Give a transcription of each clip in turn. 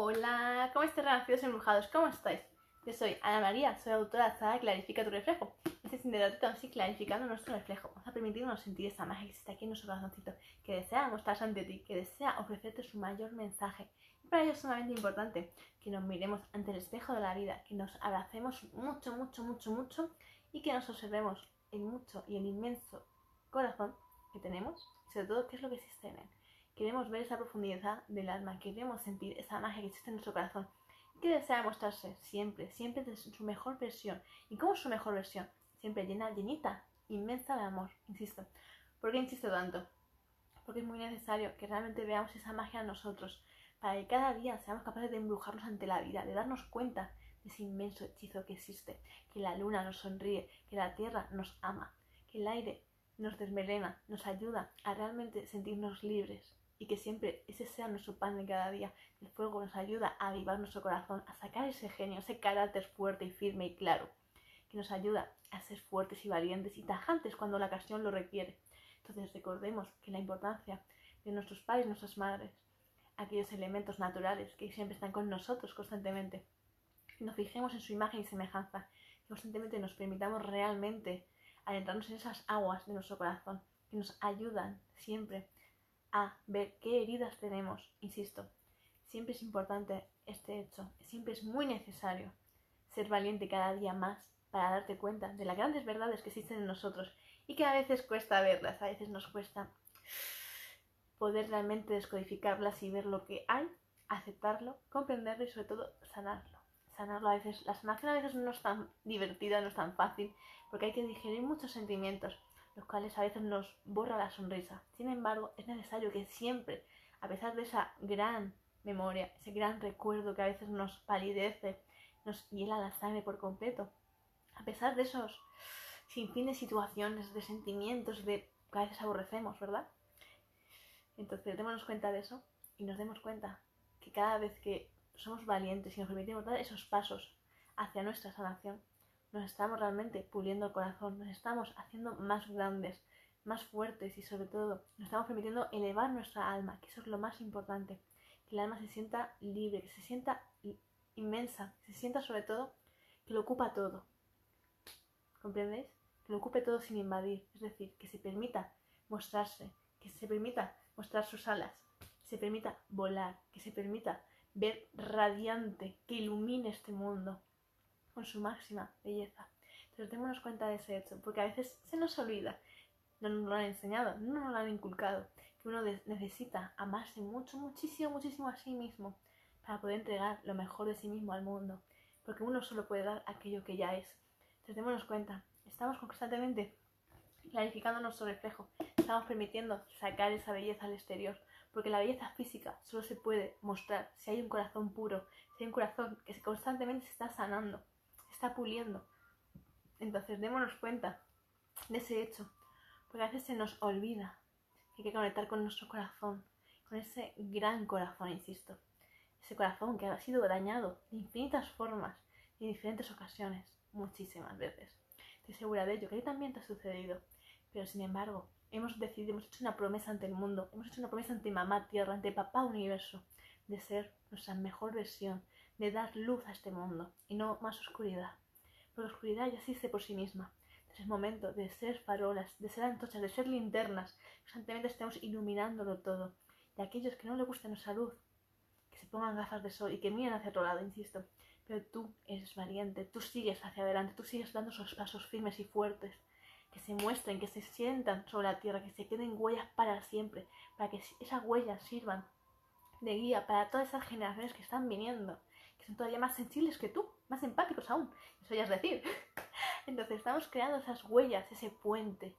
Hola, ¿cómo estáis renacidos embrujados? ¿Cómo estáis? Yo soy Ana María, soy autora de Clarifica tu reflejo. Este sin así clarificando nuestro reflejo. Vamos a permitirnos sentir esa magia que está aquí en nuestro corazoncito, que desea mostrarse ante ti, que desea ofrecerte su mayor mensaje. Y para ello es sumamente importante que nos miremos ante el espejo de la vida, que nos abracemos mucho, mucho, mucho, mucho y que nos observemos el mucho y el inmenso corazón que tenemos y sobre todo qué es lo que existe en él. Queremos ver esa profundidad del alma, queremos sentir esa magia que existe en nuestro corazón que desea mostrarse siempre, siempre de su mejor versión. ¿Y cómo es su mejor versión? Siempre llena, llenita, inmensa de amor, insisto. ¿Por qué insisto tanto? Porque es muy necesario que realmente veamos esa magia en nosotros, para que cada día seamos capaces de embrujarnos ante la vida, de darnos cuenta de ese inmenso hechizo que existe, que la luna nos sonríe, que la tierra nos ama, que el aire nos desmelena, nos ayuda a realmente sentirnos libres, y que siempre ese sea nuestro pan de cada día. El fuego nos ayuda a avivar nuestro corazón, a sacar ese genio, ese carácter fuerte y firme y claro, que nos ayuda a ser fuertes y valientes y tajantes cuando la ocasión lo requiere. Entonces recordemos que la importancia de nuestros padres, nuestras madres, aquellos elementos naturales que siempre están con nosotros constantemente, nos fijemos en su imagen y semejanza, que constantemente nos permitamos realmente adentrarnos en esas aguas de nuestro corazón, que nos ayudan siempre a ver qué heridas tenemos. Insisto, siempre es importante este hecho, siempre es muy necesario ser valiente cada día más para darte cuenta de las grandes verdades que existen en nosotros y que a veces cuesta verlas, a veces nos cuesta poder realmente descodificarlas y ver lo que hay, aceptarlo, comprenderlo y sobre todo sanarlo. Sanarlo a veces, la sanación a veces no es tan divertida, no es tan fácil, porque hay que digerir muchos sentimientos los cuales a veces nos borra la sonrisa. Sin embargo, es necesario que siempre, a pesar de esa gran memoria, ese gran recuerdo que a veces nos palidece, nos hiela la sangre por completo, a pesar de esos sin fin de situaciones, de sentimientos, de que a veces aborrecemos, ¿verdad? Entonces, démonos cuenta de eso y nos demos cuenta que cada vez que somos valientes y nos permitimos dar esos pasos hacia nuestra sanación, nos estamos realmente puliendo el corazón, nos estamos haciendo más grandes, más fuertes y sobre todo nos estamos permitiendo elevar nuestra alma, que eso es lo más importante, que el alma se sienta libre, que se sienta inmensa, que se sienta sobre todo que lo ocupa todo. ¿Comprendéis? Que lo ocupe todo sin invadir, es decir, que se permita mostrarse, que se permita mostrar sus alas, que se permita volar, que se permita ver radiante, que ilumine este mundo, con su máxima belleza. Entonces démonos cuenta de ese hecho, porque a veces se nos olvida, no nos lo han enseñado, no nos lo han inculcado, que uno necesita amarse mucho, muchísimo, muchísimo a sí mismo para poder entregar lo mejor de sí mismo al mundo, porque uno solo puede dar aquello que ya es. Entonces démonos cuenta, estamos constantemente clarificando nuestro reflejo, estamos permitiendo sacar esa belleza al exterior, porque la belleza física solo se puede mostrar si hay un corazón puro, si hay un corazón que constantemente se está sanando, está puliendo. Entonces démonos cuenta de ese hecho, porque a veces se nos olvida que hay que conectar con nuestro corazón, con ese gran corazón, insisto. Ese corazón que ha sido dañado de infinitas formas y en diferentes ocasiones, muchísimas veces. Estoy segura de ello, que a ti también te ha sucedido. Pero sin embargo, hemos decidido, hemos hecho una promesa ante el mundo, hemos hecho una promesa ante mamá tierra, ante papá universo, de ser nuestra mejor versión, de dar luz a este mundo y no más oscuridad. Porque la oscuridad ya existe por sí misma. es momento de ser farolas, de ser antorchas, de ser linternas. Constantemente estemos iluminándolo todo. Y aquellos que no les gusta nuestra luz, que se pongan gafas de sol y que miren hacia otro lado, insisto. Pero tú eres valiente, tú sigues hacia adelante, tú sigues dando esos pasos firmes y fuertes. Que se muestren, que se sientan sobre la tierra, que se queden huellas para siempre, para que esas huellas sirvan de guía para todas esas generaciones que están viniendo son todavía más sensibles que tú, más empáticos aún. Eso ya es decir. Entonces estamos creando esas huellas, ese puente.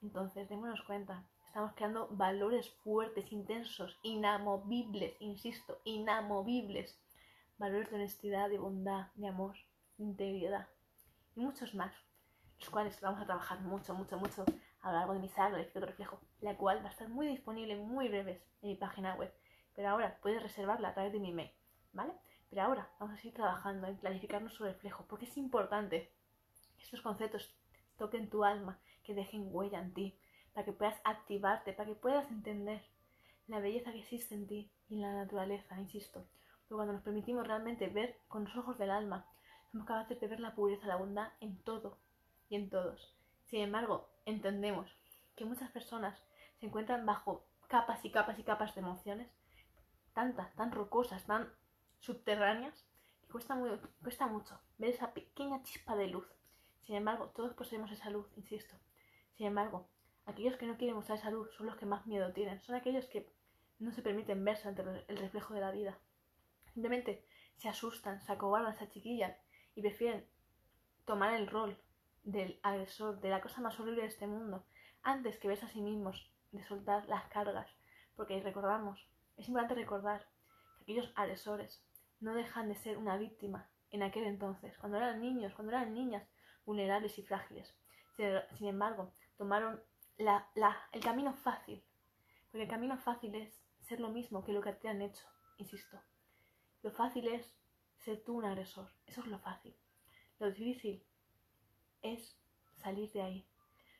Entonces démonos cuenta, estamos creando valores fuertes, intensos, inamovibles, insisto, inamovibles. Valores de honestidad, de bondad, de amor, de integridad y muchos más, los cuales vamos a trabajar mucho, mucho, mucho a lo largo de mi saga de reflejo, la cual va a estar muy disponible muy breves en mi página web. Pero ahora puedes reservarla a través de mi mail. Ahora vamos a seguir trabajando en clarificar nuestro reflejo, porque es importante que estos conceptos toquen tu alma, que dejen huella en ti, para que puedas activarte, para que puedas entender la belleza que existe en ti y en la naturaleza, insisto. Pero cuando nos permitimos realmente ver con los ojos del alma, somos capaces de ver la pureza, la bondad en todo y en todos. Sin embargo, entendemos que muchas personas se encuentran bajo capas y capas y capas de emociones, tantas, tan rocosas, tan subterráneas, que cuesta, muy, cuesta mucho ver esa pequeña chispa de luz. Sin embargo, todos poseemos esa luz, insisto. Sin embargo, aquellos que no quieren mostrar esa luz son los que más miedo tienen, son aquellos que no se permiten verse ante el reflejo de la vida. Simplemente se asustan, se acobardan, se achiquillan y prefieren tomar el rol del agresor, de la cosa más horrible de este mundo, antes que verse a sí mismos, de soltar las cargas. Porque recordamos, es importante recordar que aquellos agresores no dejan de ser una víctima en aquel entonces, cuando eran niños, cuando eran niñas vulnerables y frágiles. Sin embargo, tomaron el camino fácil, porque el camino fácil es ser lo mismo que lo que te han hecho, insisto. Lo fácil es ser tú un agresor, eso es lo fácil. Lo difícil es salir de ahí.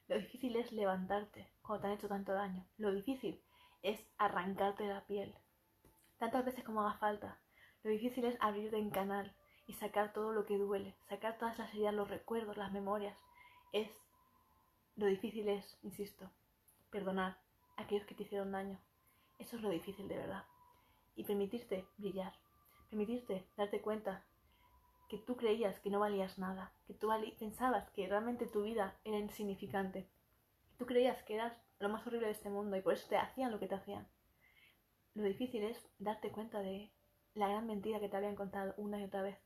Lo difícil es levantarte cuando te han hecho tanto daño. Lo difícil es arrancarte la piel. Tantas veces como haga falta. Lo difícil es abrirte en canal y sacar todo lo que duele, sacar todas las heridas, los recuerdos, las memorias. Es lo difícil es, insisto, perdonar a aquellos que te hicieron daño. Eso es lo difícil de verdad. Y permitirte brillar, permitirte darte cuenta que tú creías que no valías nada, que tú pensabas que realmente tu vida era insignificante. Tú creías que eras lo más horrible de este mundo y por eso te hacían lo que te hacían. Lo difícil es darte cuenta de la gran mentira que te habían contado una y otra vez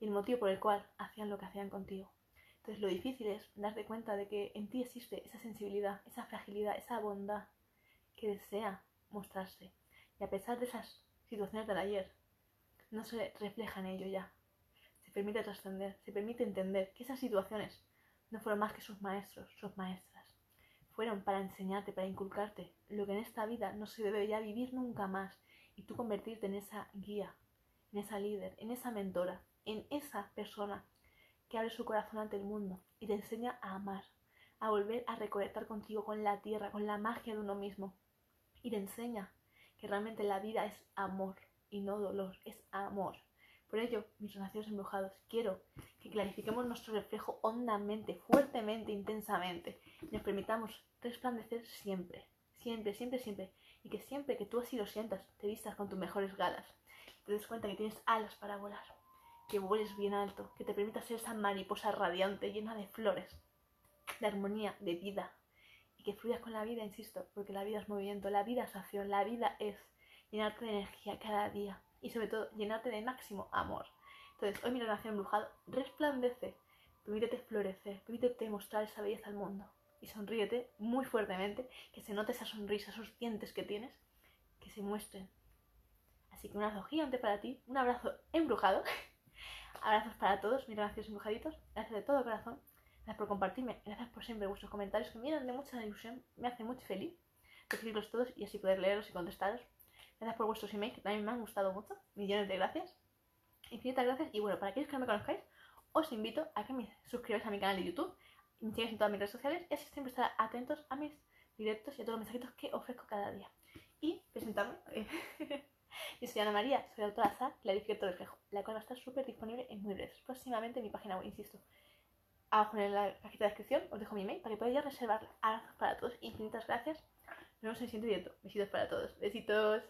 y el motivo por el cual hacían lo que hacían contigo. Entonces lo difícil es darte cuenta de que en ti existe esa sensibilidad, esa fragilidad, esa bondad que desea mostrarse. Y a pesar de esas situaciones del ayer, no se refleja en ello ya. Se permite trascender, se permite entender que esas situaciones no fueron más que sus maestros, sus maestras. Fueron para enseñarte, para inculcarte lo que en esta vida no se debe ya vivir nunca más y tú convertirte en esa guía, en esa líder, en esa mentora, en esa persona que abre su corazón ante el mundo y te enseña a amar, a volver a reconectar contigo, con la tierra, con la magia de uno mismo y te enseña que realmente la vida es amor y no dolor, es amor. Por ello, mis renacidos embrujados, quiero que clarifiquemos nuestro reflejo hondamente, fuertemente, intensamente y nos permitamos resplandecer siempre, siempre, siempre, siempre. Y que siempre que tú así lo sientas, te vistas con tus mejores galas. Te des cuenta que tienes alas para volar, que vueles bien alto, que te permita ser esa mariposa radiante, llena de flores, de armonía, de vida, que fluyas con la vida, insisto, porque la vida es movimiento, la vida es acción, la vida es llenarte de energía cada día y sobre todo llenarte de máximo amor. Entonces, hoy mi relación embrujado resplandece, permítete florecer, permítete mostrar esa belleza al mundo y sonríete muy fuertemente, que se note esa sonrisa, esos dientes que tienes, que se muestren. Así que un abrazo gigante para ti, un abrazo embrujado. Abrazos para todos, mis relaciones embrujaditos. Gracias de todo corazón. Gracias por compartirme, gracias por siempre vuestros comentarios que me llenan de mucha ilusión, me hace muy feliz recibirlos todos y así poder leerlos y contestaros. Gracias por vuestros emails que también me han gustado mucho, millones de gracias. Infinitas gracias y bueno, para aquellos que no me conozcáis, os invito a que me suscribáis a mi canal de YouTube me en todas mis redes sociales así siempre estar atentos a mis directos y a todos los mensajitos que ofrezco cada día. Y presentarme. Yo soy Ana María, soy autora de SAR, Clarificator Reflejo, la cual va a estar súper disponible en muy breves, próximamente en mi página web, insisto abajo en la cajita de descripción os dejo mi email para que podáis reservar. Abrazos para todos, infinitas gracias. Nos vemos en el siguiente directo. Besitos para todos. Besitos.